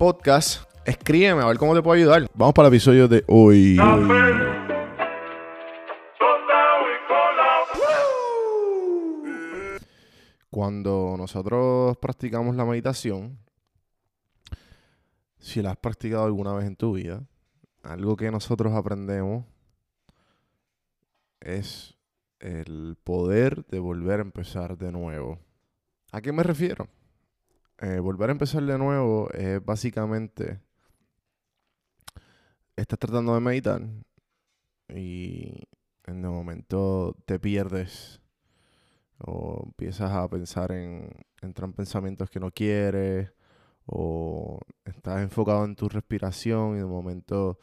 podcast, escríbeme a ver cómo te puedo ayudar. Vamos para el episodio de hoy. Cuando nosotros practicamos la meditación, si la has practicado alguna vez en tu vida, algo que nosotros aprendemos es el poder de volver a empezar de nuevo. ¿A qué me refiero? Eh, volver a empezar de nuevo es básicamente estás tratando de meditar y en el momento te pierdes o empiezas a pensar en entran pensamientos que no quieres o estás enfocado en tu respiración y de momento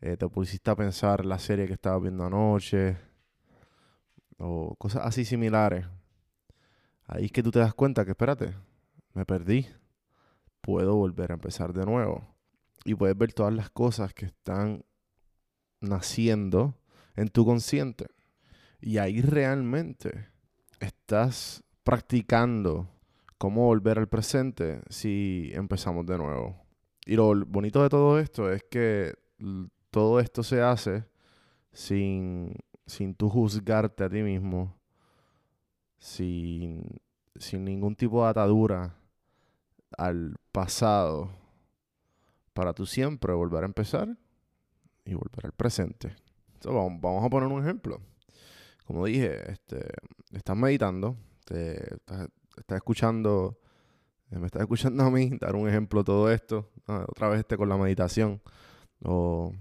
eh, te pusiste a pensar la serie que estabas viendo anoche o cosas así similares. Ahí es que tú te das cuenta que, espérate, me perdí. Puedo volver a empezar de nuevo. Y puedes ver todas las cosas que están naciendo en tu consciente. Y ahí realmente estás practicando cómo volver al presente si empezamos de nuevo. Y lo bonito de todo esto es que todo esto se hace sin, sin tú juzgarte a ti mismo, sin, sin ningún tipo de atadura al pasado, para tú siempre volver a empezar y volver al presente. So, vamos, a poner un ejemplo. Como dije, este, estás meditando, te, estás, escuchando, eh, me estás escuchando a mí dar un ejemplo todo esto, ah, otra vez este con la meditación, o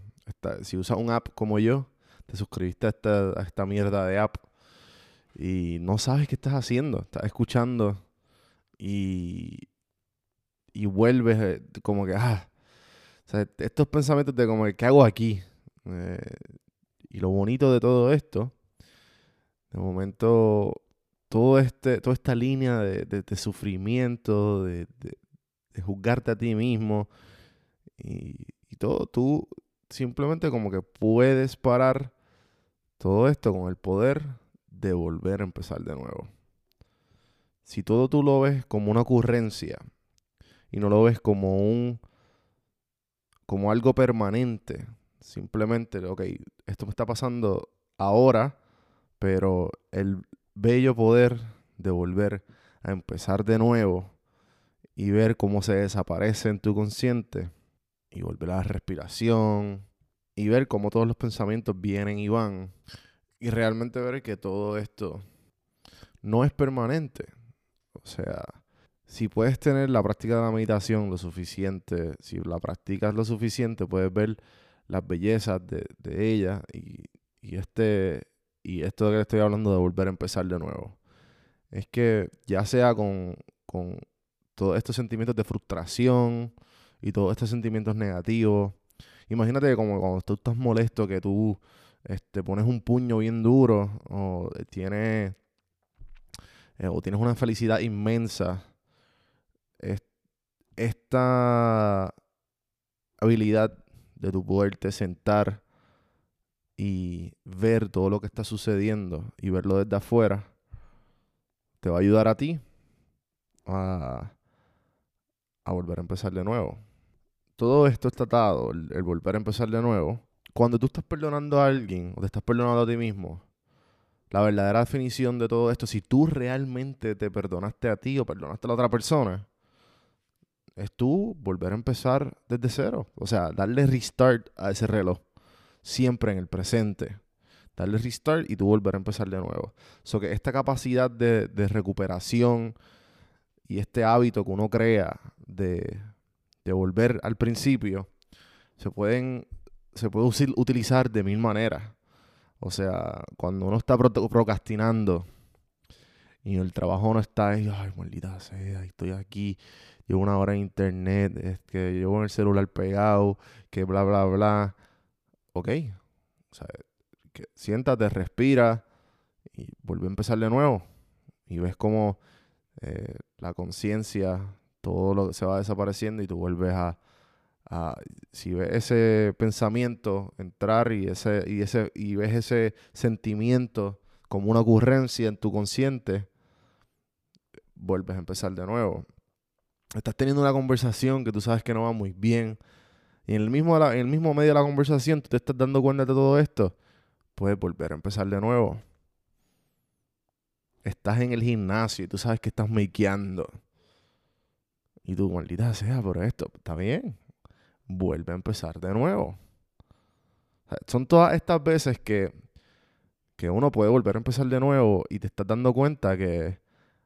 si usas un app como yo, te suscribiste a esta, a esta mierda de app y no sabes qué estás haciendo, estás escuchando y, y vuelves eh, como que, ah, estos pensamientos de como, ¿qué hago aquí? Eh, y lo bonito de todo esto, de momento, todo este, toda esta línea de, sufrimiento, de juzgarte a ti mismo y, y todo, tú simplemente como que puedes parar todo esto con el poder de volver a empezar de nuevo. Si todo tú lo ves como una ocurrencia y no lo ves como un como algo permanente. Simplemente, ok, esto me está pasando ahora, pero el bello poder de volver a empezar de nuevo y ver cómo se desaparece en tu consciente y volver a la respiración y ver cómo todos los pensamientos vienen y van y realmente ver que todo esto no es permanente. O sea, si puedes tener la práctica de la meditación lo suficiente, si la practicas lo suficiente, puedes ver las bellezas de, ella y, este y esto que estoy hablando de volver a empezar de nuevo. Es que ya sea con, con todos estos sentimientos de frustración y todos estos sentimientos negativos. Imagínate como cuando tú estás molesto que tú este, pones un puño bien duro o tienes, eh, o tienes una felicidad inmensa. Esta habilidad de tu poderte sentar y ver todo lo que está sucediendo y verlo desde afuera, te va a ayudar a ti a, a volver a empezar de nuevo. Todo esto está atado, el, volver a empezar de nuevo. Cuando tú estás perdonando a alguien o te estás perdonando a ti mismo, la verdadera definición de todo esto, si tú realmente te perdonaste a ti o perdonaste a la otra persona, es tú volver a empezar desde cero. O sea, darle restart a ese reloj. Siempre en el presente. Darle restart y tú volver a empezar de nuevo. So que esta capacidad de, de recuperación y este hábito que uno crea de, de volver al principio, se pueden se puede utilizar de mil maneras. O sea, cuando uno está procrastinando y el trabajo no está ahí, ay, maldita sea, estoy aquí, llevo una hora en internet, es que llevo el celular pegado, que bla, bla, bla. Ok, o sea, siéntate, respira y vuelve a empezar de nuevo. Y ves cómo eh, la conciencia, todo lo que se va desapareciendo y tú vuelves a, si ves ese pensamiento entrar y ese, y ese, y ves ese sentimiento como una ocurrencia en tu consciente, vuelves a empezar de nuevo. Estás teniendo una conversación que tú sabes que no va muy bien. Y en el mismo, en el mismo medio de la conversación tú te estás dando cuenta de todo esto. Puedes volver a empezar de nuevo. Estás en el gimnasio y tú sabes que estás makeando. Y tú, maldita sea, por esto, está bien. Vuelve a empezar de nuevo. son todas estas veces que, que uno puede volver a empezar de nuevo y te estás dando cuenta que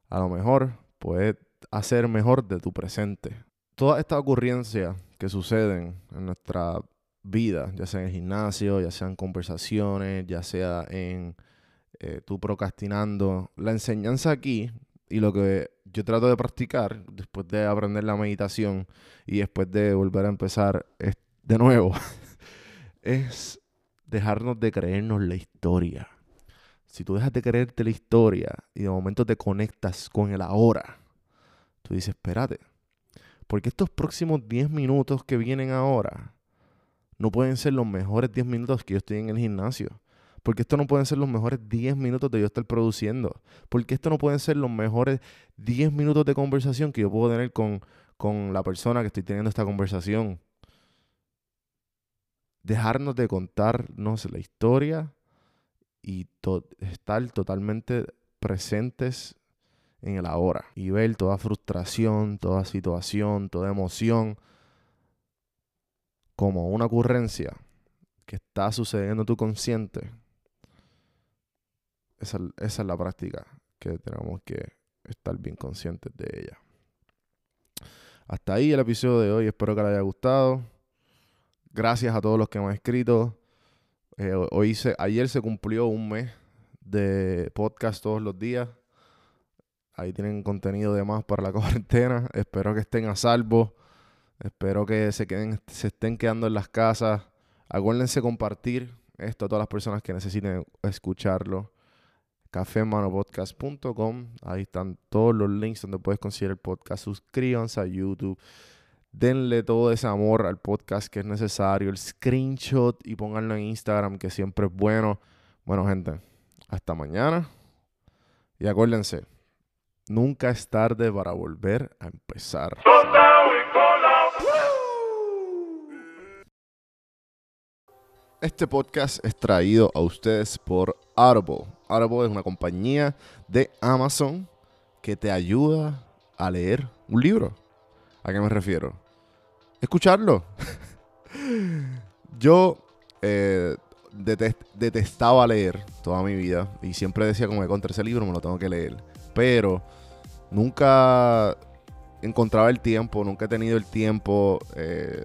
a lo mejor puedes hacer mejor de tu presente. Todas estas ocurrencias que suceden en nuestra vida, ya sea en el gimnasio, ya sea en conversaciones, ya sea en eh, tú procrastinando, la enseñanza aquí y lo que yo trato de practicar después de aprender la meditación y después de volver a empezar de nuevo, es dejarnos de creernos la historia. Si tú dejas de creerte la historia y de momento te conectas con el ahora, tú dices, espérate, porque estos próximos 10 minutos que vienen ahora no pueden ser los mejores 10 minutos que yo estoy en el gimnasio. Porque esto no pueden ser los mejores 10 minutos de yo estar produciendo. Porque esto no pueden ser los mejores 10 minutos de conversación que yo puedo tener con, con la persona que estoy teniendo esta conversación. Dejarnos de contarnos la historia y estar totalmente presentes en el ahora y ver toda frustración, toda situación, toda emoción como una ocurrencia que está sucediendo en tu consciente esa, es la práctica que tenemos que estar bien conscientes de ella. Hasta ahí el episodio de hoy. Espero que les haya gustado. Gracias a todos los que me han escrito. Eh, hoy se, ayer se cumplió un mes de podcast todos los días. Ahí tienen contenido de más para la cuarentena. Espero que estén a salvo. Espero que se, queden, se estén quedando en las casas. Acuérdense compartir esto a todas las personas que necesiten escucharlo cafemanopodcast.com. Ahí están todos los links donde puedes conseguir el podcast. Suscríbanse a YouTube. Denle todo ese amor al podcast que es necesario. El screenshot y pónganlo en Instagram que siempre es bueno. Bueno, gente, hasta mañana. Y acuérdense, nunca es tarde para volver a empezar. Este podcast es traído a ustedes por Audible. Audible es una compañía de Amazon que te ayuda a leer un libro. ¿A qué me refiero? Escucharlo. Yo eh, detestaba leer toda mi vida y siempre decía como que contra ese libro me lo tengo que leer. Pero nunca encontraba el tiempo, nunca he tenido el tiempo. Eh,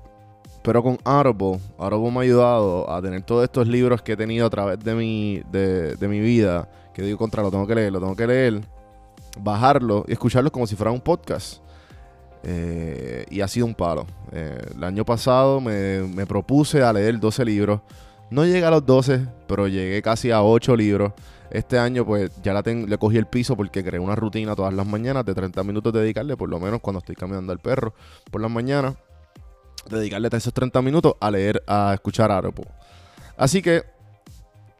pero con Audible, Audible me ha ayudado a tener todos estos libros que he tenido a través de mi, de, mi vida, que digo contra, lo tengo que leer, lo tengo que leer, bajarlo y escucharlo como si fuera un podcast. Eh, y ha sido un palo. Eh, el año pasado me, me, propuse a leer 12 libros. No llegué a los 12, pero llegué casi a 8 libros. Este año pues ya le cogí el piso porque creé una rutina todas las mañanas de 30 minutos dedicarle, por lo menos cuando estoy caminando al perro por las mañanas dedicarle esos 30 minutos a leer, a escuchar Audible. Así que,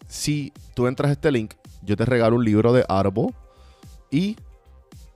si tú entras a este link, yo te regalo un libro de Audible y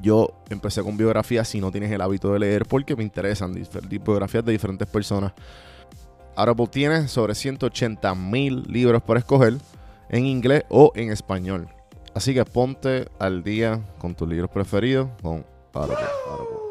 Yo empecé con biografía si no tienes el hábito de leer porque me interesan biografías de diferentes personas. Audible tiene sobre 180 mil libros para escoger en inglés o en español. Así que ponte al día con tus libros preferidos con Audible.